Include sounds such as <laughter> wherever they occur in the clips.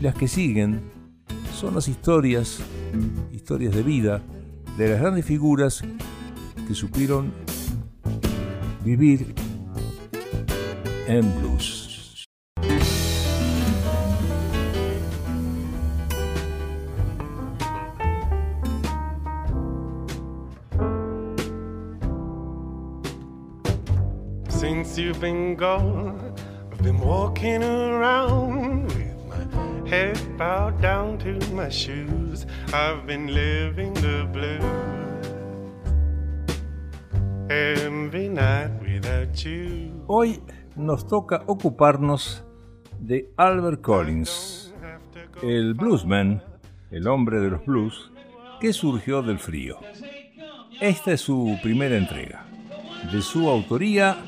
Las que siguen son las historias, historias de vida de las grandes figuras que supieron vivir en blues. Since you've been gone, I've been walking around Hoy nos toca ocuparnos de Albert Collins, el bluesman, el hombre de los blues, que surgió del frío. Esta es su primera entrega. De su autoría,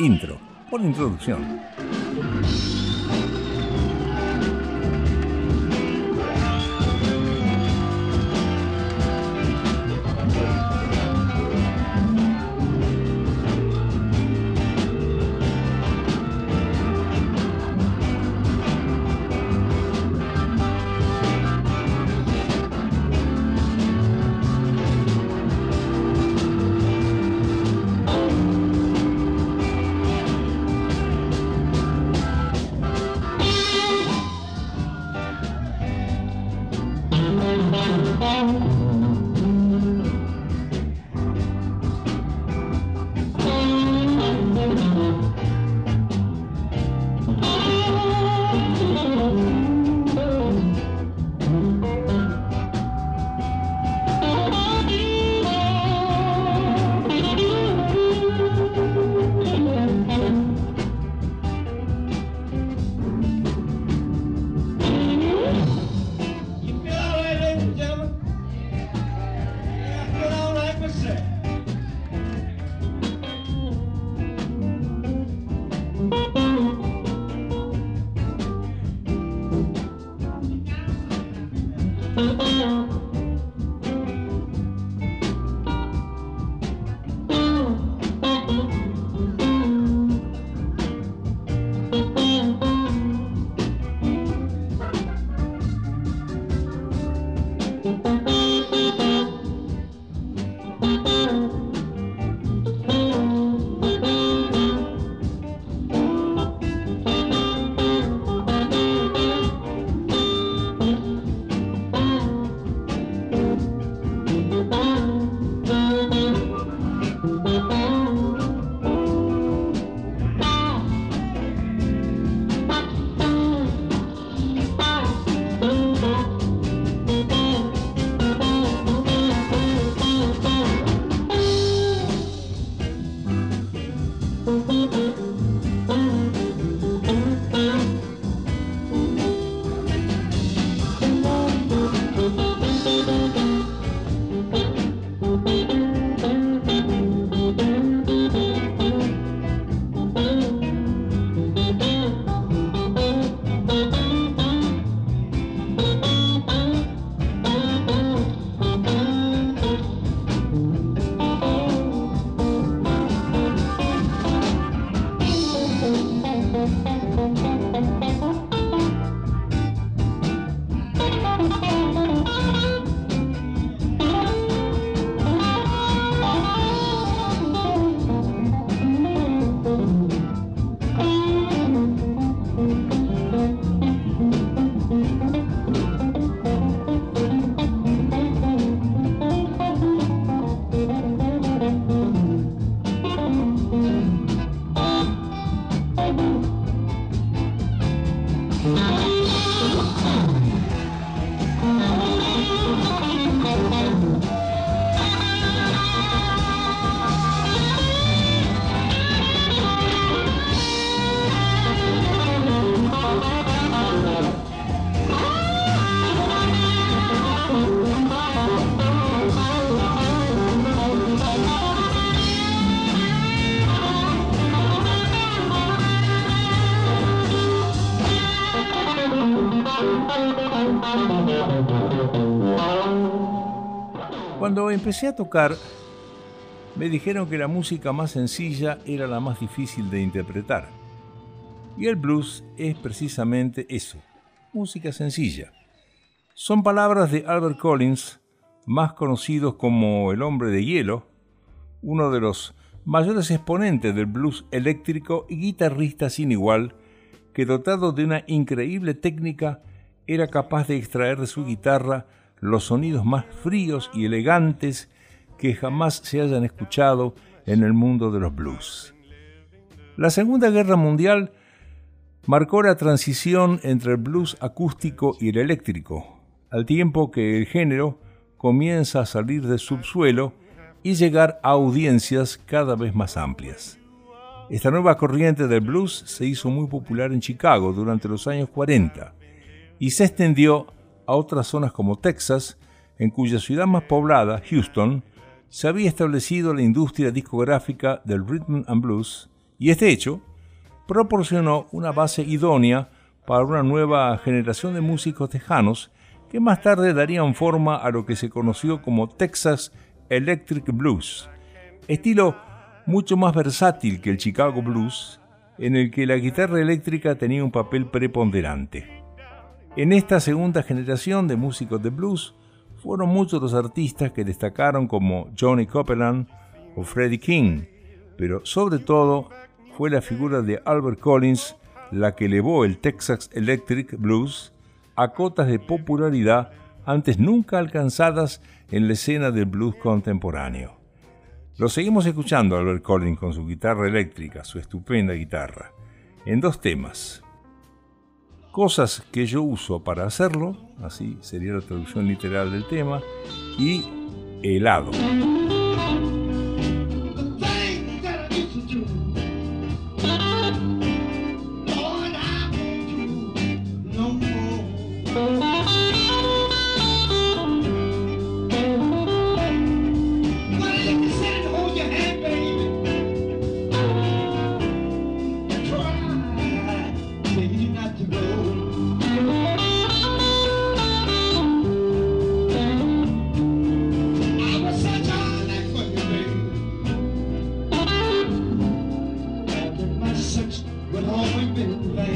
intro, por introducción. Empecé a tocar, me dijeron que la música más sencilla era la más difícil de interpretar. Y el blues es precisamente eso, música sencilla. Son palabras de Albert Collins, más conocido como el hombre de hielo, uno de los mayores exponentes del blues eléctrico y guitarrista sin igual, que dotado de una increíble técnica era capaz de extraer de su guitarra los sonidos más fríos y elegantes que jamás se hayan escuchado en el mundo de los blues. La Segunda Guerra Mundial marcó la transición entre el blues acústico y el eléctrico, al tiempo que el género comienza a salir del subsuelo y llegar a audiencias cada vez más amplias. Esta nueva corriente del blues se hizo muy popular en Chicago durante los años 40 y se extendió a otras zonas como Texas, en cuya ciudad más poblada, Houston, se había establecido la industria discográfica del rhythm and blues, y este hecho proporcionó una base idónea para una nueva generación de músicos tejanos que más tarde darían forma a lo que se conoció como Texas Electric Blues, estilo mucho más versátil que el Chicago Blues, en el que la guitarra eléctrica tenía un papel preponderante. En esta segunda generación de músicos de blues fueron muchos los artistas que destacaron como Johnny Copeland o Freddie King, pero sobre todo fue la figura de Albert Collins la que elevó el Texas Electric Blues a cotas de popularidad antes nunca alcanzadas en la escena del blues contemporáneo. Lo seguimos escuchando Albert Collins con su guitarra eléctrica, su estupenda guitarra, en dos temas, cosas que yo uso para hacerlo, así sería la traducción literal del tema, y helado. been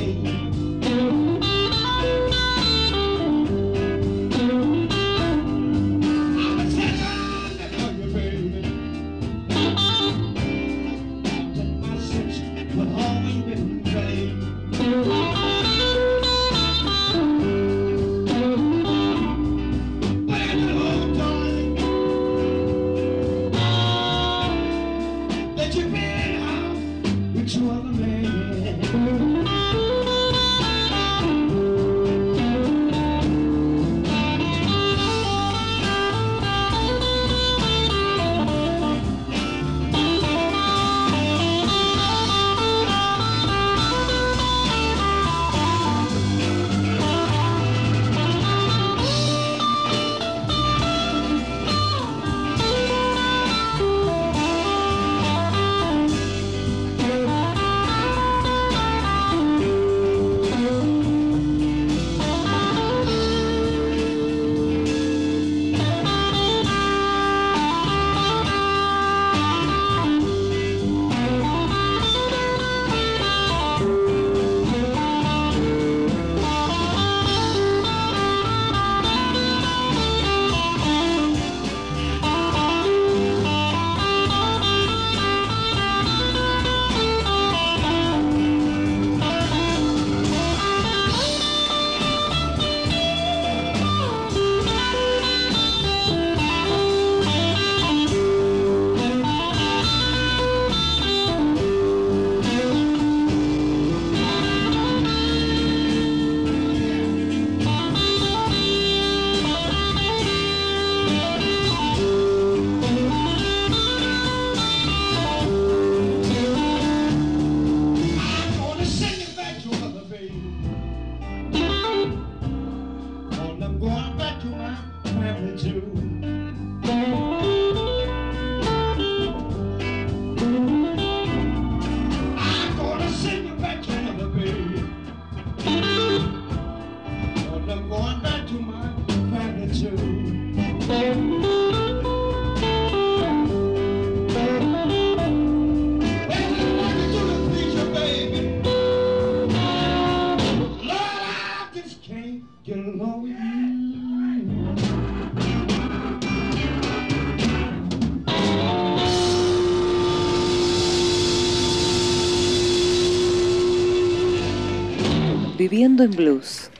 En Blues.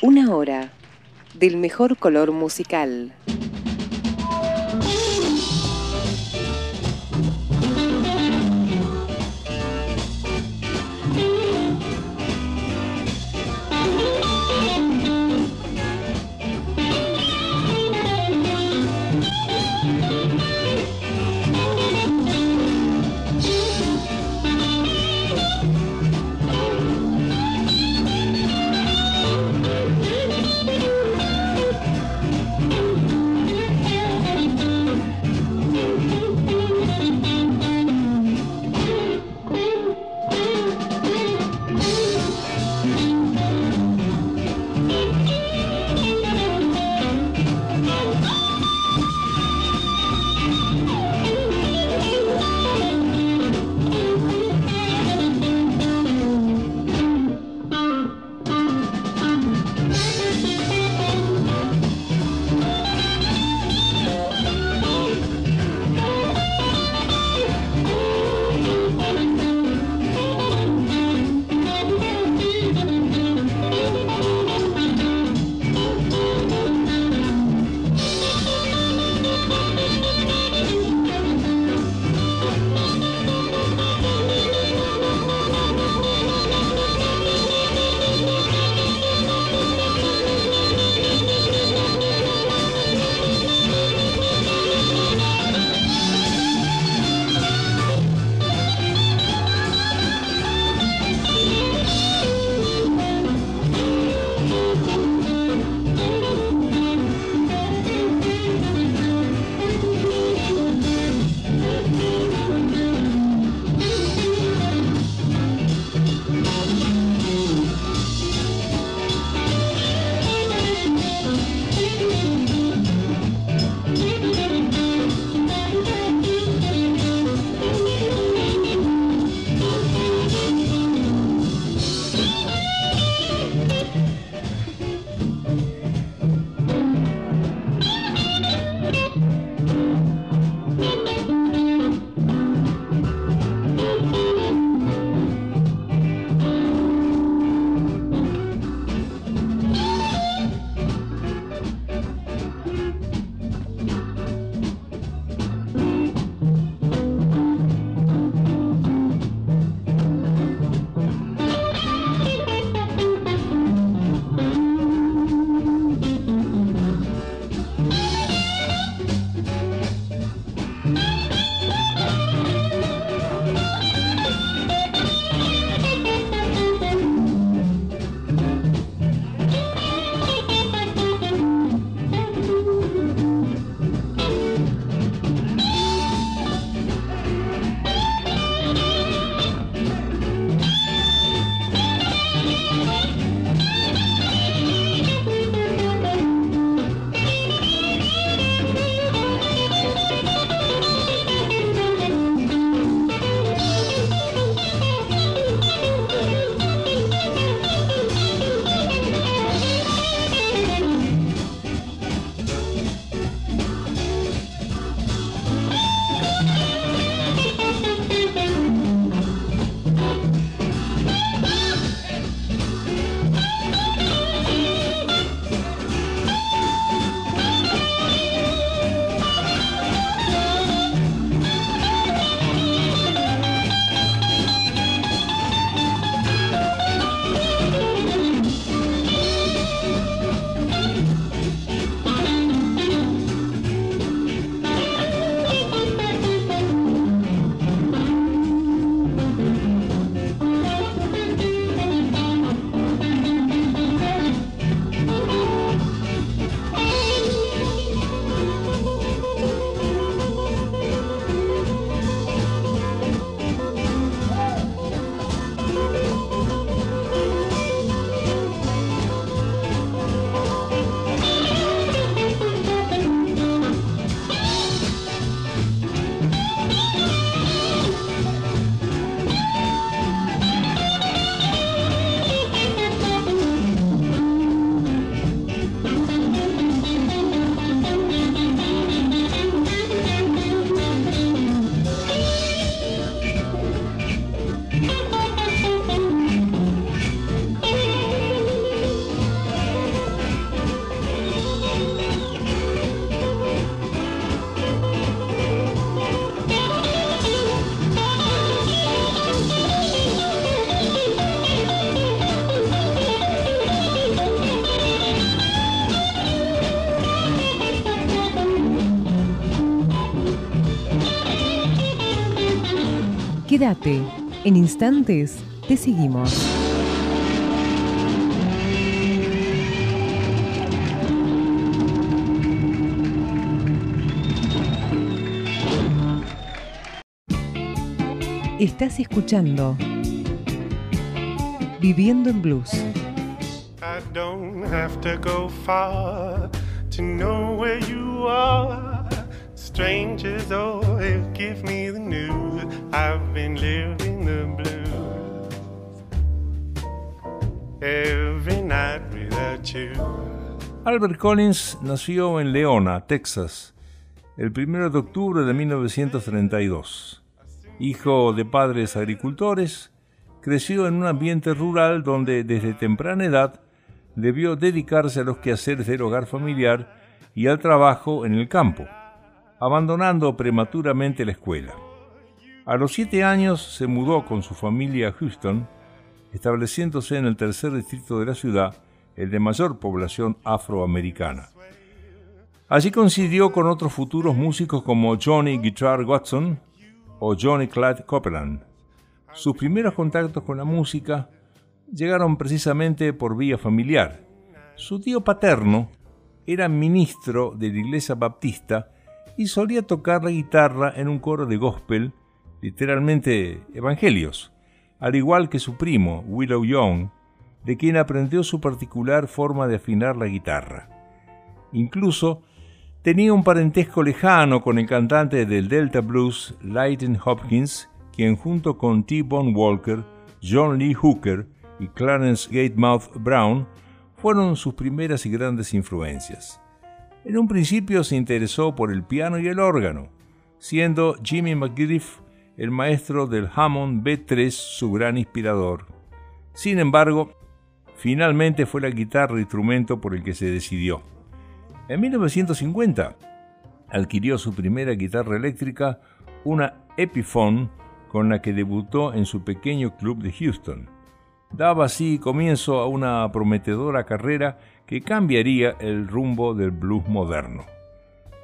Una hora del mejor color musical. Quédate, en instantes te seguimos. Estás escuchando Viviendo en Blues. I don't have to go far to know where you are. Strangers always give me Albert Collins nació en Leona, Texas, el 1 de octubre de 1932. Hijo de padres agricultores, creció en un ambiente rural donde desde temprana edad debió dedicarse a los quehaceres del hogar familiar y al trabajo en el campo, abandonando prematuramente la escuela. A los siete años se mudó con su familia a Houston, estableciéndose en el tercer distrito de la ciudad, el de mayor población afroamericana. Allí coincidió con otros futuros músicos como Johnny Guitar Watson o Johnny Clyde Copeland, sus primeros contactos con la música llegaron precisamente por vía familiar. Su tío paterno era ministro de la iglesia baptista y solía tocar la guitarra en un coro de gospel, literalmente evangelios, al igual que su primo, Willow Young, de quien aprendió su particular forma de afinar la guitarra. Incluso tenía un parentesco lejano con el cantante del Delta Blues, Leighton Hopkins, quien junto con T. Bone Walker, John Lee Hooker y Clarence Gatemouth Brown fueron sus primeras y grandes influencias. En un principio se interesó por el piano y el órgano, siendo Jimmy McGriff el maestro del Hammond B3 su gran inspirador. Sin embargo, finalmente fue la guitarra instrumento por el que se decidió. En 1950 adquirió su primera guitarra eléctrica, una Epiphone con la que debutó en su pequeño club de Houston. Daba así comienzo a una prometedora carrera que cambiaría el rumbo del blues moderno.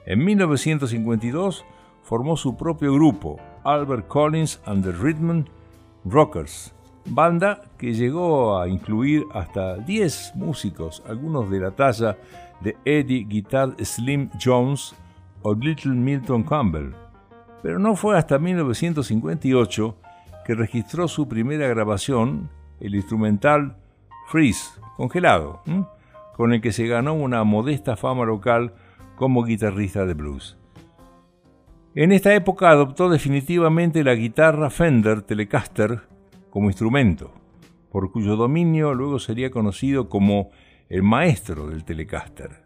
En 1952 formó su propio grupo, Albert Collins and the Rhythm Rockers, banda que llegó a incluir hasta 10 músicos, algunos de la talla de Eddie Guitar Slim Jones o Little Milton Campbell. Pero no fue hasta 1958 que registró su primera grabación, el instrumental Freeze, congelado, con el que se ganó una modesta fama local como guitarrista de blues. En esta época adoptó definitivamente la guitarra Fender Telecaster como instrumento, por cuyo dominio luego sería conocido como el maestro del Telecaster.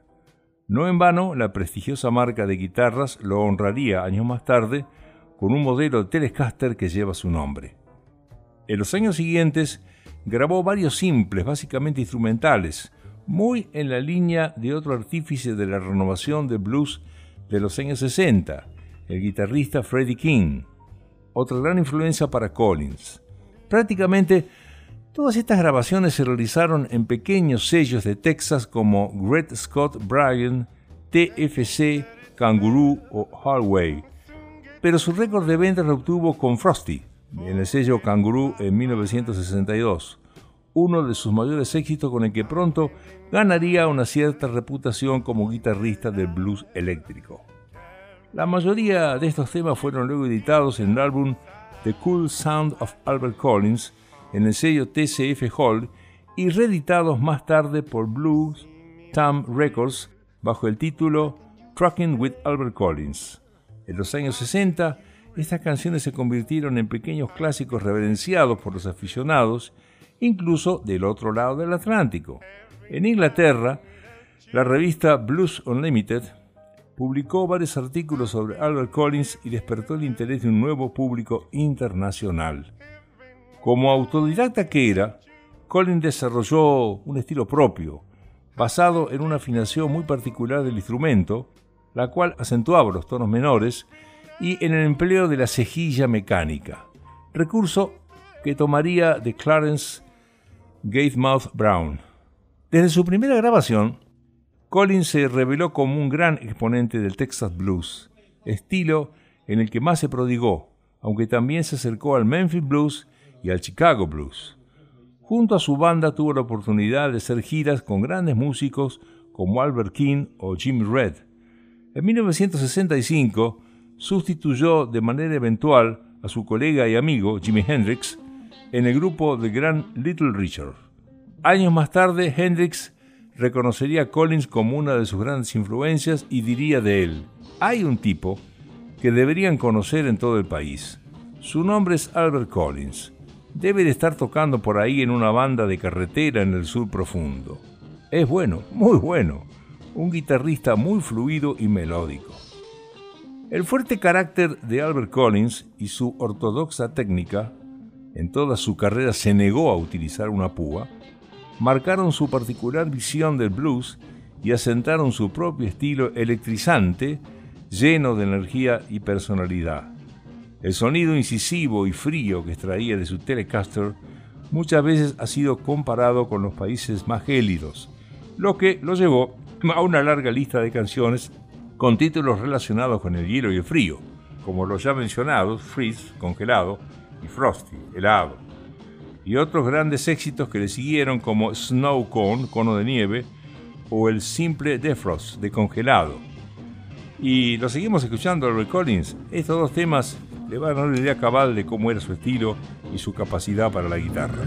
No en vano, la prestigiosa marca de guitarras lo honraría años más tarde con un modelo de Telecaster que lleva su nombre. En los años siguientes grabó varios simples, básicamente instrumentales, muy en la línea de otro artífice de la renovación del blues de los años 60, el guitarrista Freddie King, otra gran influencia para Collins. Prácticamente Todas estas grabaciones se realizaron en pequeños sellos de Texas como Great Scott Bryan, TFC, Kangaroo o Hallway. Pero su récord de ventas lo obtuvo con Frosty, en el sello Kangaroo en 1962, uno de sus mayores éxitos con el que pronto ganaría una cierta reputación como guitarrista del blues eléctrico. La mayoría de estos temas fueron luego editados en el álbum The Cool Sound of Albert Collins, en el sello TCF Hall y reeditados más tarde por Blues Tam Records bajo el título Trucking with Albert Collins. En los años 60, estas canciones se convirtieron en pequeños clásicos reverenciados por los aficionados, incluso del otro lado del Atlántico. En Inglaterra, la revista Blues Unlimited publicó varios artículos sobre Albert Collins y despertó el interés de un nuevo público internacional. Como autodidacta que era, Colin desarrolló un estilo propio, basado en una afinación muy particular del instrumento, la cual acentuaba los tonos menores, y en el empleo de la cejilla mecánica, recurso que tomaría de Clarence Gatemouth Brown. Desde su primera grabación, Collins se reveló como un gran exponente del Texas Blues, estilo en el que más se prodigó, aunque también se acercó al Memphis Blues y al Chicago Blues. Junto a su banda tuvo la oportunidad de hacer giras con grandes músicos como Albert King o Jimmy Red. En 1965 sustituyó de manera eventual a su colega y amigo Jimi Hendrix en el grupo de gran Little Richard. Años más tarde, Hendrix reconocería a Collins como una de sus grandes influencias y diría de él, hay un tipo que deberían conocer en todo el país. Su nombre es Albert Collins. Debe de estar tocando por ahí en una banda de carretera en el sur profundo. Es bueno, muy bueno, un guitarrista muy fluido y melódico. El fuerte carácter de Albert Collins y su ortodoxa técnica, en toda su carrera se negó a utilizar una púa, marcaron su particular visión del blues y asentaron su propio estilo electrizante, lleno de energía y personalidad. El sonido incisivo y frío que extraía de su Telecaster muchas veces ha sido comparado con los países más gélidos, lo que lo llevó a una larga lista de canciones con títulos relacionados con el hielo y el frío, como los ya mencionados Freeze, congelado, y Frosty, helado, y otros grandes éxitos que le siguieron como Snow Cone, cono de nieve, o el simple Defrost, de congelado. Y lo seguimos escuchando a Collins. Estos dos temas le van a dar una idea cabal de cómo era su estilo y su capacidad para la guitarra.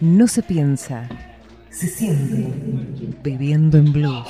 No se piensa, se siente bebiendo en blues.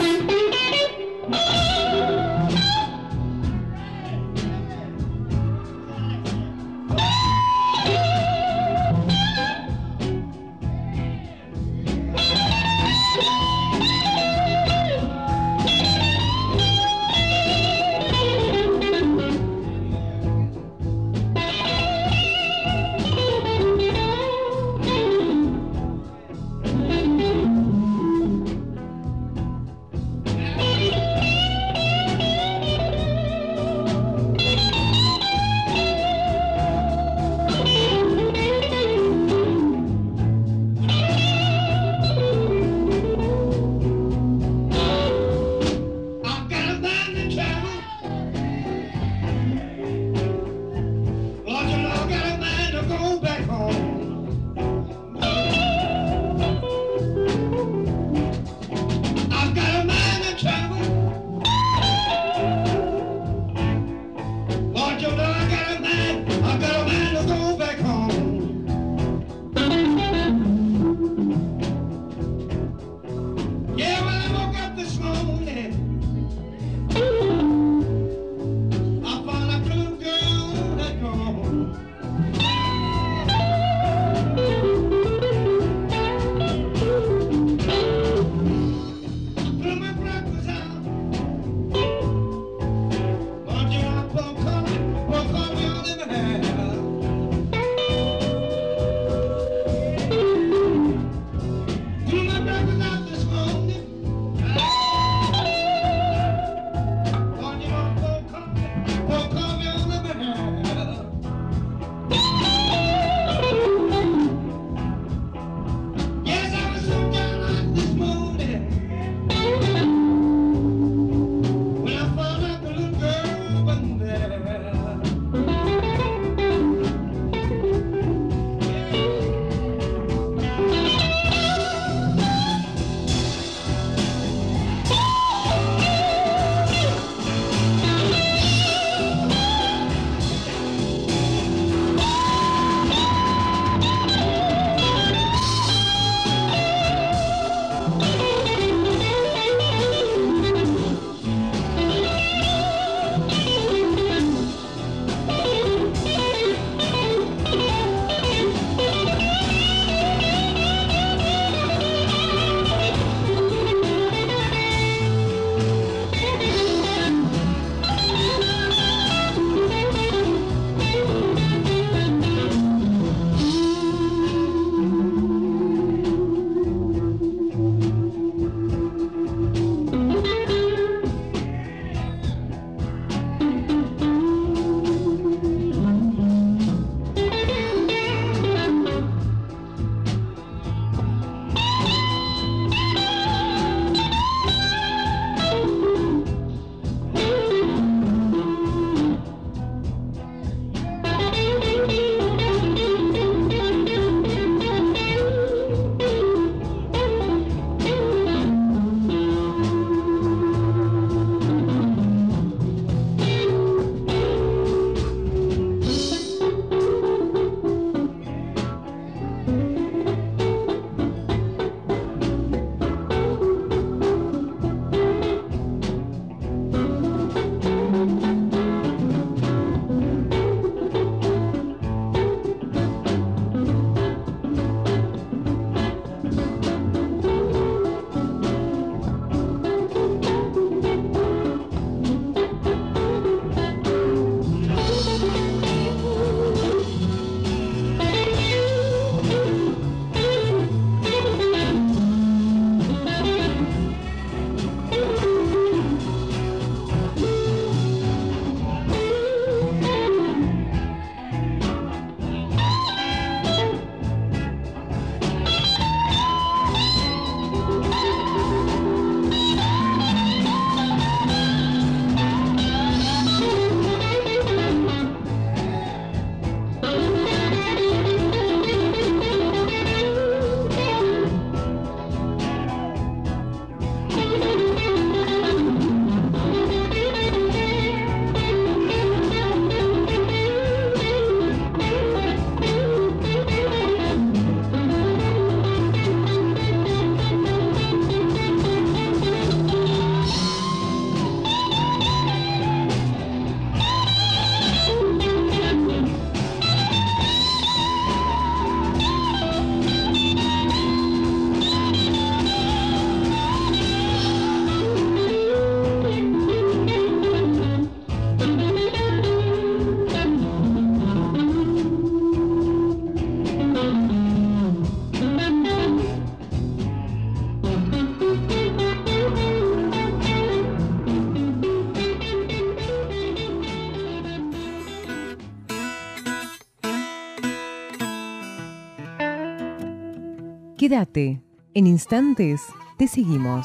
Quédate, en instantes te seguimos.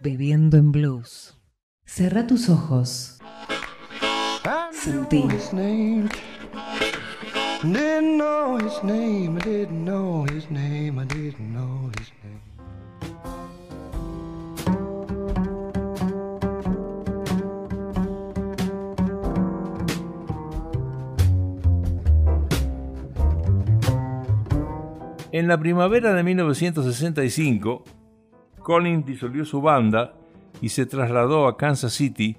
Bebiendo en blues. Cerra tus ojos. Sentí. La primavera de 1965, Collins disolvió su banda y se trasladó a Kansas City,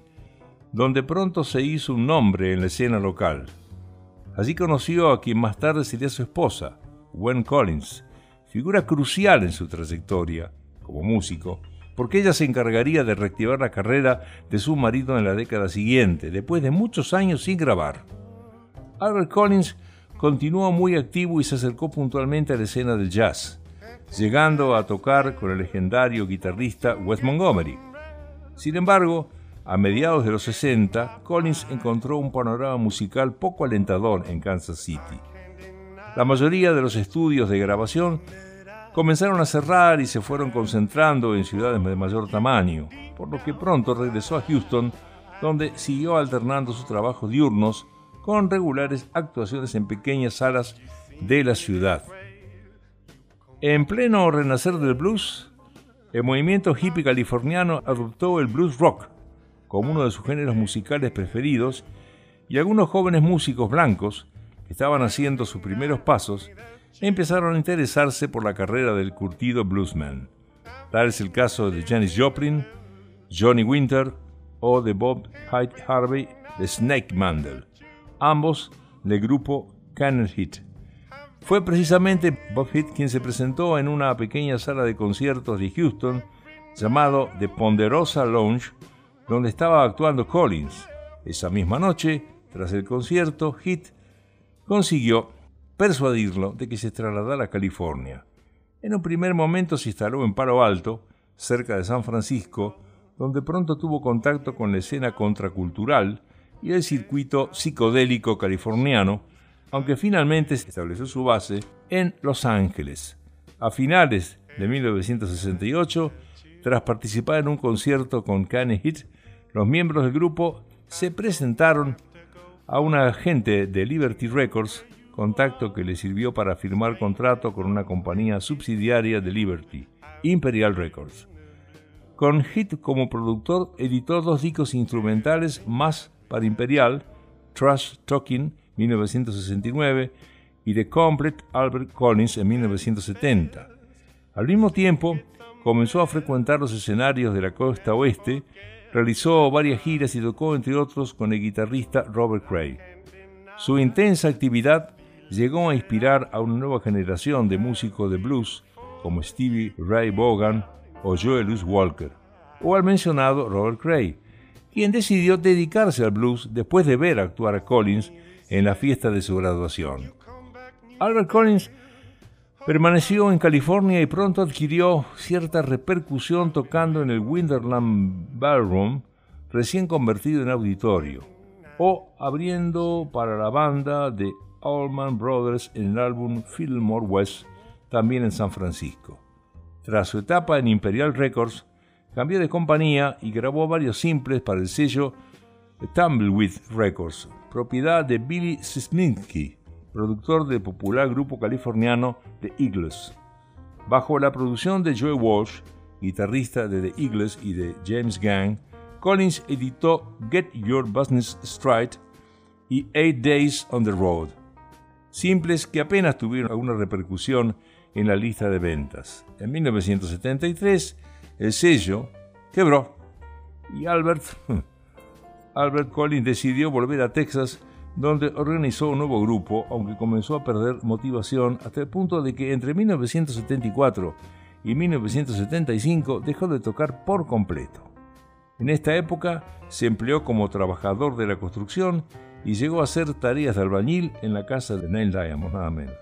donde pronto se hizo un nombre en la escena local. Allí conoció a quien más tarde sería su esposa, Gwen Collins, figura crucial en su trayectoria como músico, porque ella se encargaría de reactivar la carrera de su marido en la década siguiente, después de muchos años sin grabar. Albert Collins continuó muy activo y se acercó puntualmente a la escena del jazz, llegando a tocar con el legendario guitarrista Wes Montgomery. Sin embargo, a mediados de los 60, Collins encontró un panorama musical poco alentador en Kansas City. La mayoría de los estudios de grabación comenzaron a cerrar y se fueron concentrando en ciudades de mayor tamaño, por lo que pronto regresó a Houston, donde siguió alternando sus trabajos diurnos con regulares actuaciones en pequeñas salas de la ciudad. En pleno renacer del blues, el movimiento hippie californiano adoptó el blues rock como uno de sus géneros musicales preferidos y algunos jóvenes músicos blancos que estaban haciendo sus primeros pasos empezaron a interesarse por la carrera del curtido bluesman. Tal es el caso de Janis Joplin, Johnny Winter o de Bob Hyde Harvey de Snake Mandel, ambos del grupo Cannon Hit. Fue precisamente Bob Hit quien se presentó en una pequeña sala de conciertos de Houston llamado The Ponderosa Lounge donde estaba actuando Collins. Esa misma noche, tras el concierto, Heath consiguió persuadirlo de que se trasladara a California. En un primer momento se instaló en Palo Alto, cerca de San Francisco, donde pronto tuvo contacto con la escena contracultural y el circuito psicodélico californiano, aunque finalmente estableció su base en Los Ángeles. A finales de 1968, tras participar en un concierto con Kanye Hit, los miembros del grupo se presentaron a un agente de Liberty Records, contacto que le sirvió para firmar contrato con una compañía subsidiaria de Liberty, Imperial Records. Con Hit como productor editó dos discos instrumentales más para Imperial, Trash Talking 1969 y The Complete Albert Collins en 1970. Al mismo tiempo, comenzó a frecuentar los escenarios de la costa oeste, realizó varias giras y tocó entre otros con el guitarrista Robert Cray. Su intensa actividad llegó a inspirar a una nueva generación de músicos de blues como Stevie Ray Vaughan o Joelus Walker, o al mencionado Robert Cray, quien decidió dedicarse al blues después de ver actuar a Collins en la fiesta de su graduación. Albert Collins Permaneció en California y pronto adquirió cierta repercusión tocando en el Winterland Ballroom, recién convertido en auditorio, o abriendo para la banda de Allman Brothers en el álbum Fillmore West, también en San Francisco. Tras su etapa en Imperial Records, cambió de compañía y grabó varios simples para el sello Tumbleweed Records, propiedad de Billy Sisminsky productor del popular grupo californiano The Eagles. Bajo la producción de Joe Walsh, guitarrista de The Eagles y de James Gang, Collins editó Get Your Business Straight y Eight Days on the Road, simples que apenas tuvieron alguna repercusión en la lista de ventas. En 1973, el sello quebró y Albert, <laughs> Albert Collins decidió volver a Texas donde organizó un nuevo grupo, aunque comenzó a perder motivación hasta el punto de que entre 1974 y 1975 dejó de tocar por completo. En esta época se empleó como trabajador de la construcción y llegó a hacer tareas de albañil en la casa de Neil Diamond, nada menos.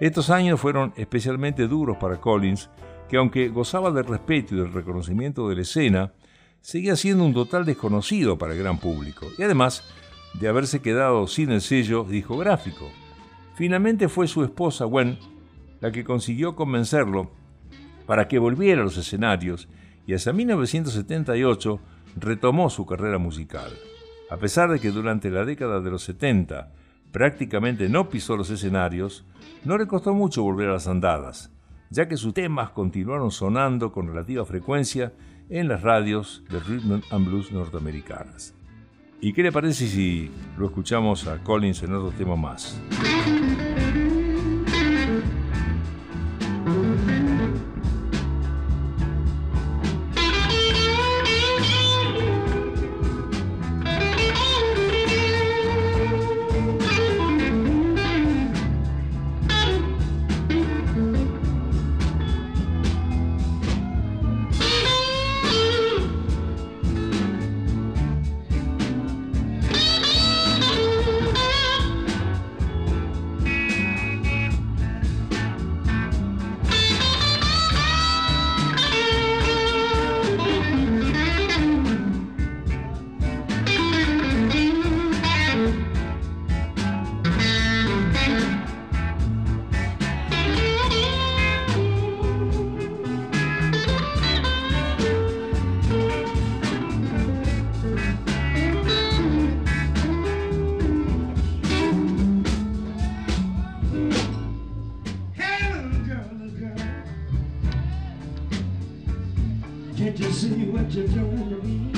Estos años fueron especialmente duros para Collins, que aunque gozaba del respeto y del reconocimiento de la escena, seguía siendo un total desconocido para el gran público y además de haberse quedado sin el sello discográfico. Finalmente fue su esposa Gwen la que consiguió convencerlo para que volviera a los escenarios y hasta 1978 retomó su carrera musical. A pesar de que durante la década de los 70 prácticamente no pisó los escenarios, no le costó mucho volver a las andadas, ya que sus temas continuaron sonando con relativa frecuencia en las radios de rhythm and blues norteamericanas. ¿Y qué le parece si lo escuchamos a Collins en otro tema más? Can't you see what you're doing to me?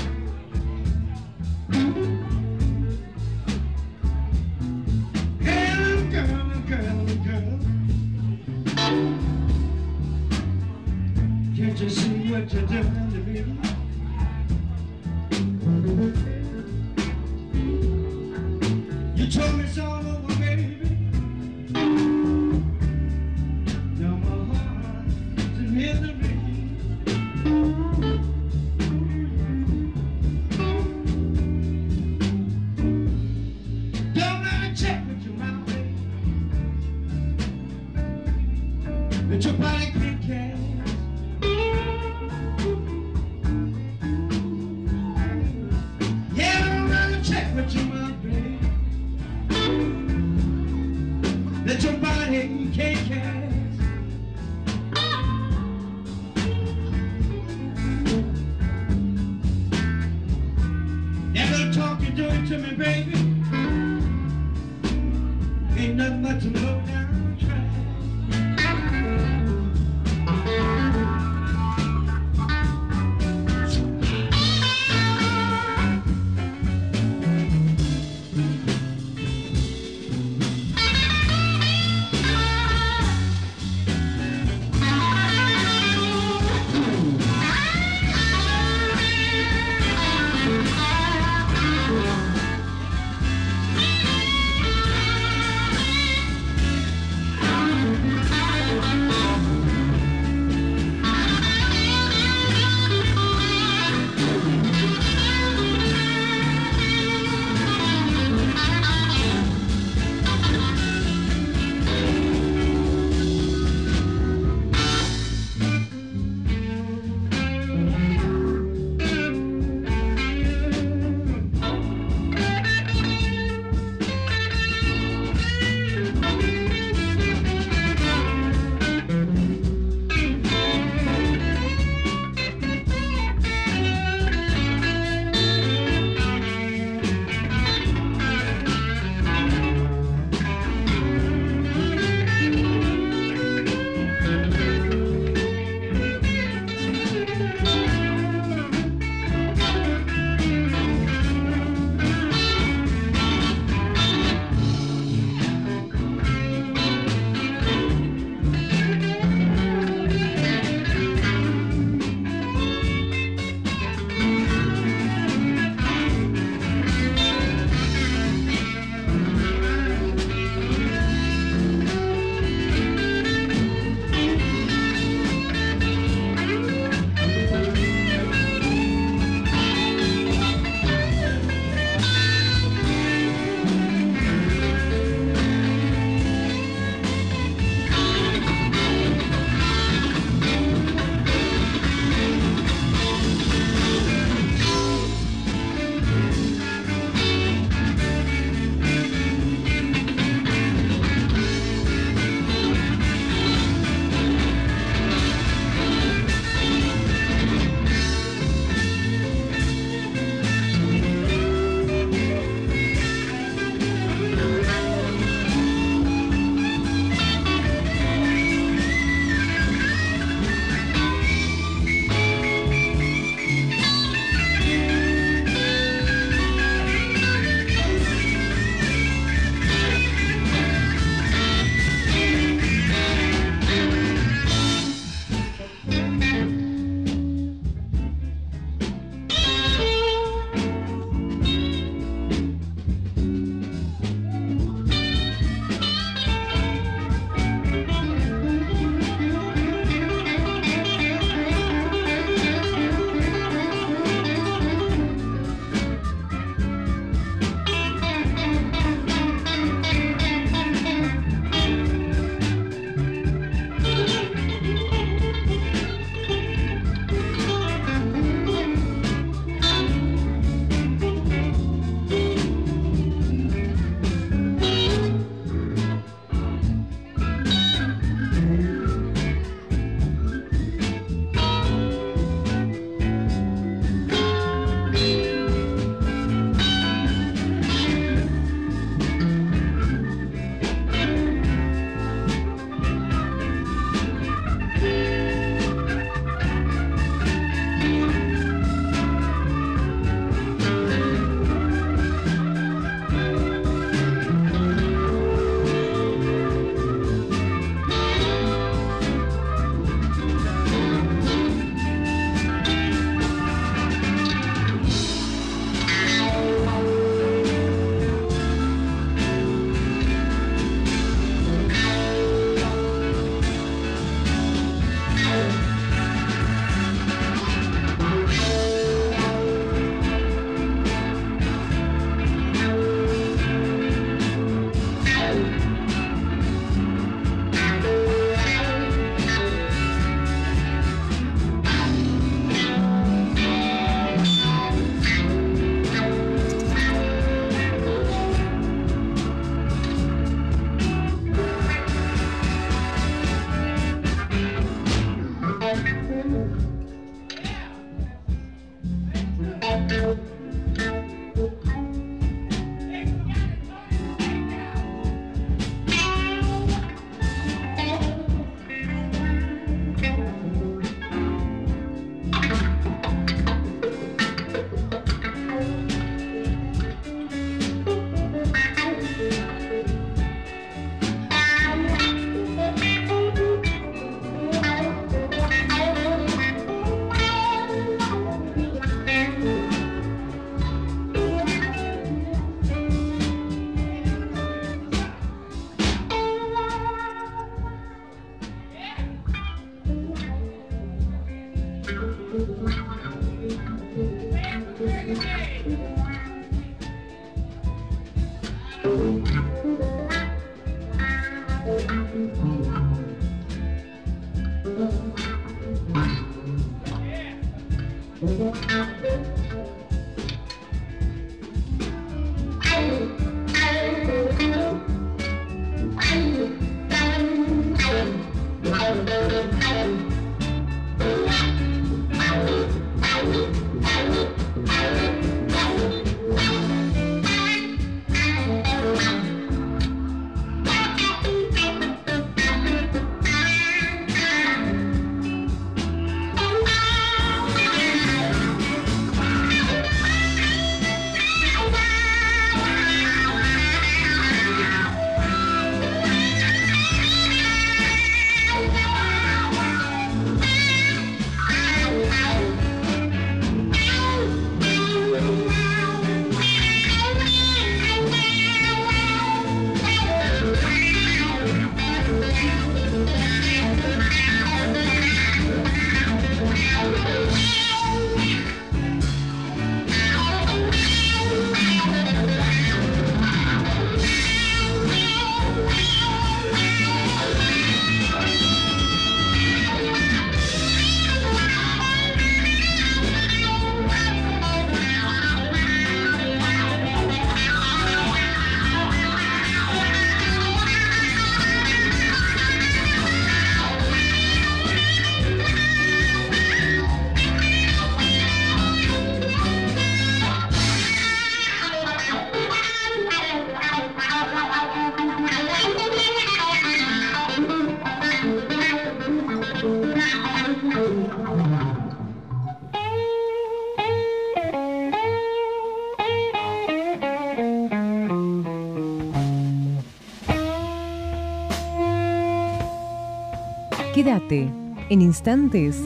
En instantes.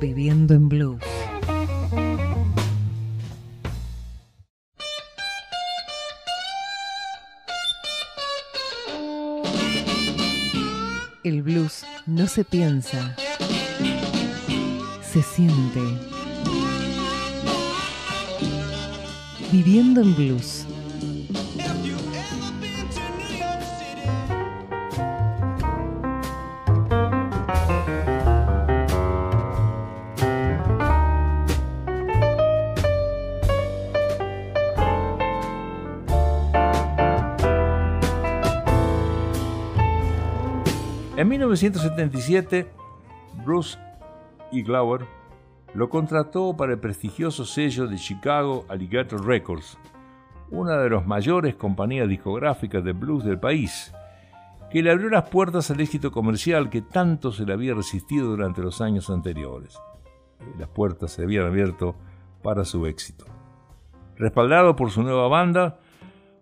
Viviendo en blues. El blues no se piensa, se siente. Viviendo en blues. 1977, Bruce E. Glover lo contrató para el prestigioso sello de Chicago Alligator Records, una de las mayores compañías discográficas de blues del país, que le abrió las puertas al éxito comercial que tanto se le había resistido durante los años anteriores. Las puertas se habían abierto para su éxito. Respaldado por su nueva banda,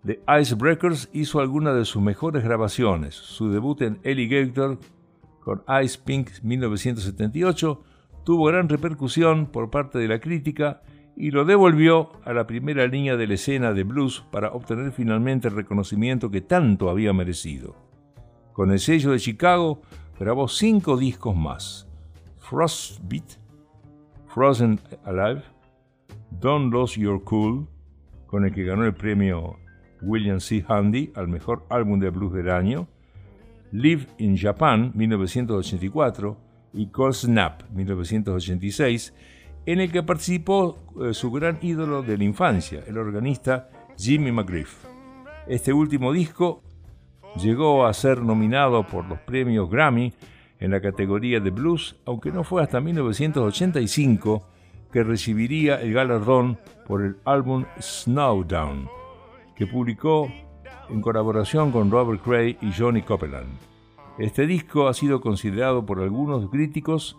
The Icebreakers hizo algunas de sus mejores grabaciones. Su debut en Alligator con Ice Pink 1978 tuvo gran repercusión por parte de la crítica y lo devolvió a la primera línea de la escena de blues para obtener finalmente el reconocimiento que tanto había merecido. Con el sello de Chicago grabó cinco discos más: Frostbeat, Frozen Alive, Don't Lose Your Cool, con el que ganó el premio William C. Handy al mejor álbum de blues del año, Live in Japan 1984 y Cold Snap 1986, en el que participó eh, su gran ídolo de la infancia, el organista Jimmy McGriff. Este último disco llegó a ser nominado por los premios Grammy en la categoría de blues, aunque no fue hasta 1985 que recibiría el galardón por el álbum Snowdown, que publicó en colaboración con Robert Cray y Johnny Copeland. Este disco ha sido considerado por algunos críticos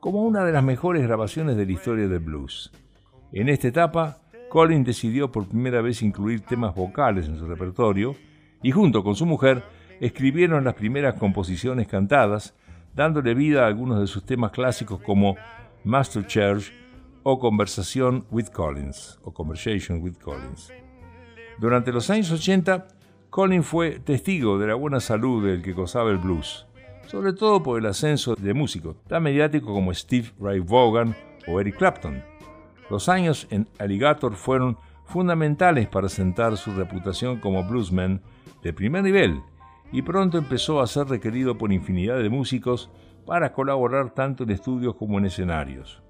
como una de las mejores grabaciones de la historia del blues. En esta etapa, Colin decidió por primera vez incluir temas vocales en su repertorio y junto con su mujer escribieron las primeras composiciones cantadas, dándole vida a algunos de sus temas clásicos como Master Church o Conversación with Collins o Conversation with Collins. Durante los años 80, Colin fue testigo de la buena salud del que gozaba el blues, sobre todo por el ascenso de músicos tan mediáticos como Steve Ray Vaughan o Eric Clapton. Los años en Alligator fueron fundamentales para sentar su reputación como bluesman de primer nivel y pronto empezó a ser requerido por infinidad de músicos para colaborar tanto en estudios como en escenarios.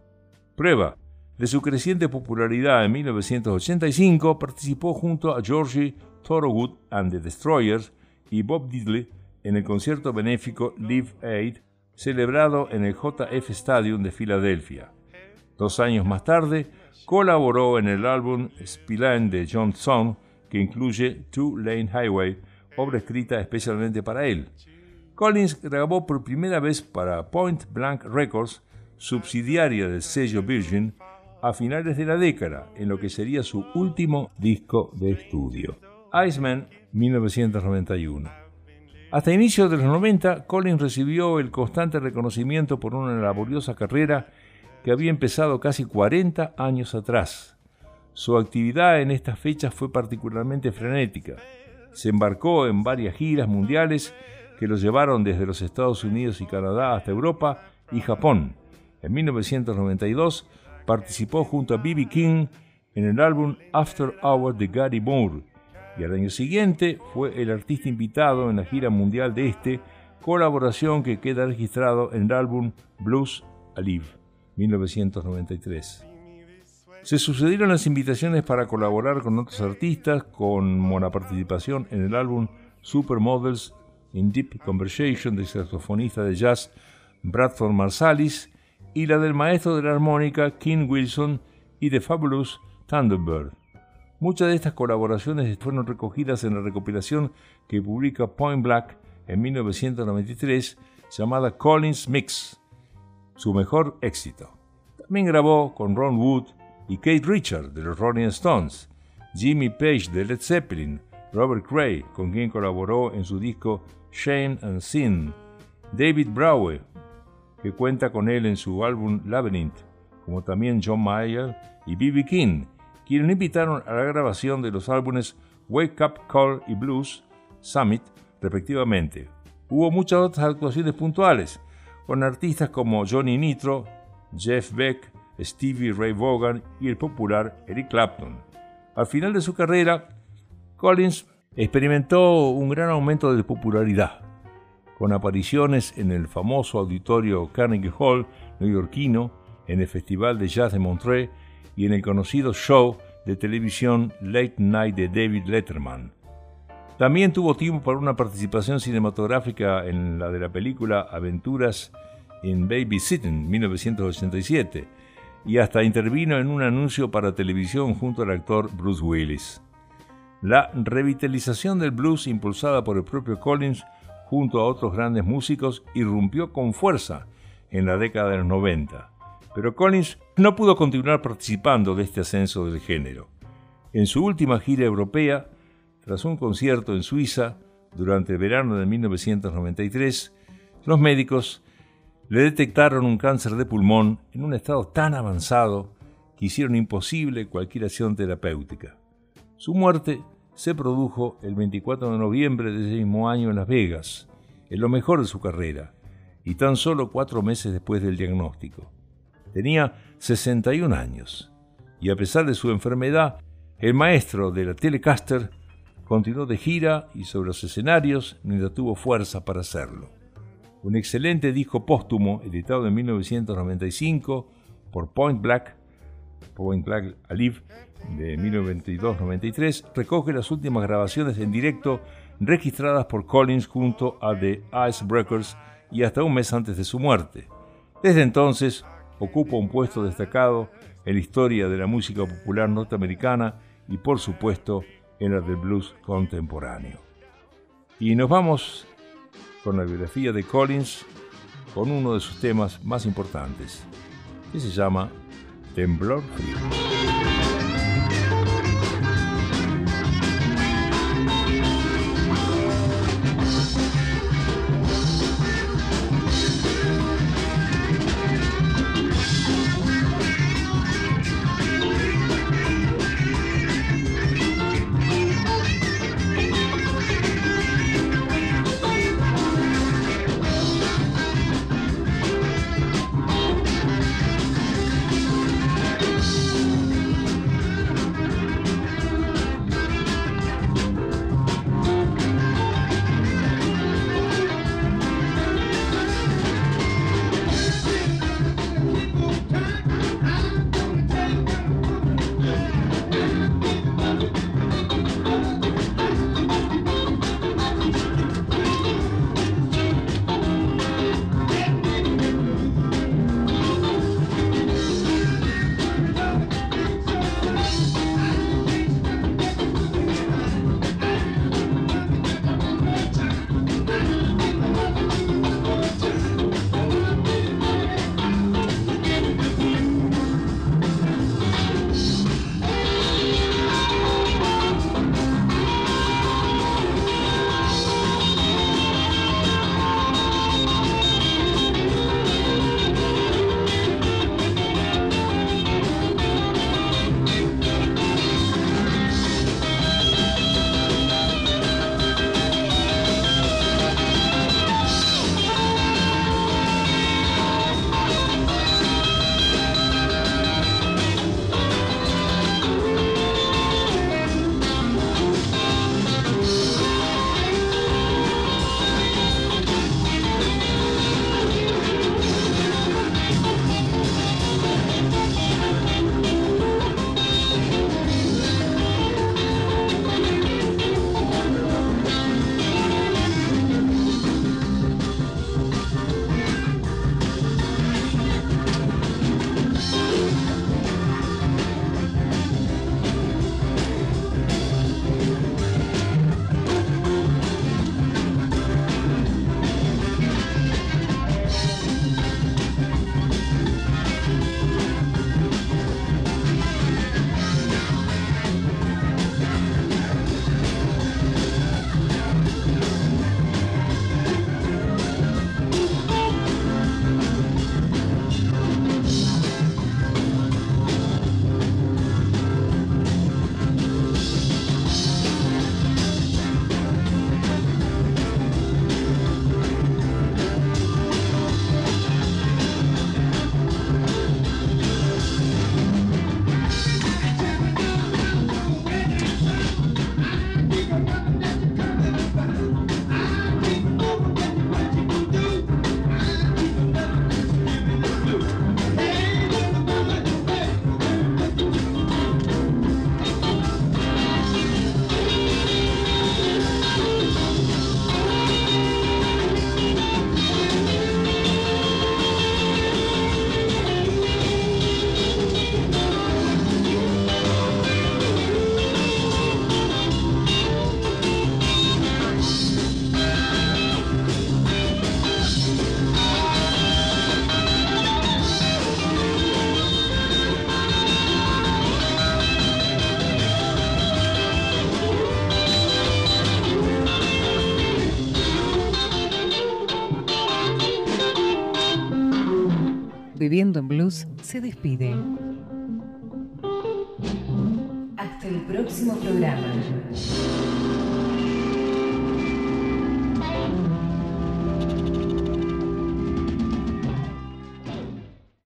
Prueba de su creciente popularidad en 1985 participó junto a Georgie Thorogood and the Destroyers y Bob Diddley en el concierto benéfico Live Aid celebrado en el JF Stadium de Filadelfia. Dos años más tarde, colaboró en el álbum Spillane de John Song, que incluye Two Lane Highway, obra escrita especialmente para él. Collins grabó por primera vez para Point Blank Records, subsidiaria del sello Virgin, a finales de la década, en lo que sería su último disco de estudio. Iceman, 1991. Hasta inicios de los 90, Collins recibió el constante reconocimiento por una laboriosa carrera que había empezado casi 40 años atrás. Su actividad en estas fechas fue particularmente frenética. Se embarcó en varias giras mundiales que lo llevaron desde los Estados Unidos y Canadá hasta Europa y Japón. En 1992 participó junto a B.B. King en el álbum After Hours de Gary Moore y al año siguiente fue el artista invitado en la gira mundial de este, colaboración que queda registrado en el álbum Blues Alive 1993. Se sucedieron las invitaciones para colaborar con otros artistas, con buena participación en el álbum Supermodels in Deep Conversation del saxofonista de jazz Bradford Marsalis y la del maestro de la armónica King Wilson y de Fabulous Thunderbird. Muchas de estas colaboraciones fueron recogidas en la recopilación que publica Point Black en 1993 llamada Collins Mix, su mejor éxito. También grabó con Ron Wood y Kate Richard de los Rolling Stones, Jimmy Page de Led Zeppelin, Robert Cray, con quien colaboró en su disco Shame and Sin, David Brower, que cuenta con él en su álbum Labyrinth, como también John Mayer y B.B. King, quienes invitaron a la grabación de los álbumes Wake Up Call y Blues Summit, respectivamente. Hubo muchas otras actuaciones puntuales, con artistas como Johnny Nitro, Jeff Beck, Stevie Ray Vaughan y el popular Eric Clapton. Al final de su carrera, Collins experimentó un gran aumento de popularidad con apariciones en el famoso auditorio Carnegie Hall neoyorquino, en el Festival de Jazz de Montreux y en el conocido show de televisión Late Night de David Letterman. También tuvo tiempo para una participación cinematográfica en la de la película Aventuras en Babysitting 1987 y hasta intervino en un anuncio para televisión junto al actor Bruce Willis. La revitalización del blues impulsada por el propio Collins junto a otros grandes músicos, irrumpió con fuerza en la década de los 90. Pero Collins no pudo continuar participando de este ascenso del género. En su última gira europea, tras un concierto en Suiza durante el verano de 1993, los médicos le detectaron un cáncer de pulmón en un estado tan avanzado que hicieron imposible cualquier acción terapéutica. Su muerte se produjo el 24 de noviembre de ese mismo año en Las Vegas, en lo mejor de su carrera, y tan solo cuatro meses después del diagnóstico. Tenía 61 años, y a pesar de su enfermedad, el maestro de la Telecaster continuó de gira y sobre los escenarios mientras tuvo fuerza para hacerlo. Un excelente disco póstumo, editado en 1995 por Point Black, Point Black Alive, de 1992-93 recoge las últimas grabaciones en directo registradas por Collins junto a The Icebreakers y hasta un mes antes de su muerte. Desde entonces ocupa un puesto destacado en la historia de la música popular norteamericana y por supuesto en la del blues contemporáneo. Y nos vamos con la biografía de Collins con uno de sus temas más importantes, que se llama Temblor Frío. Viviendo en Blues se despide. Hasta el próximo programa.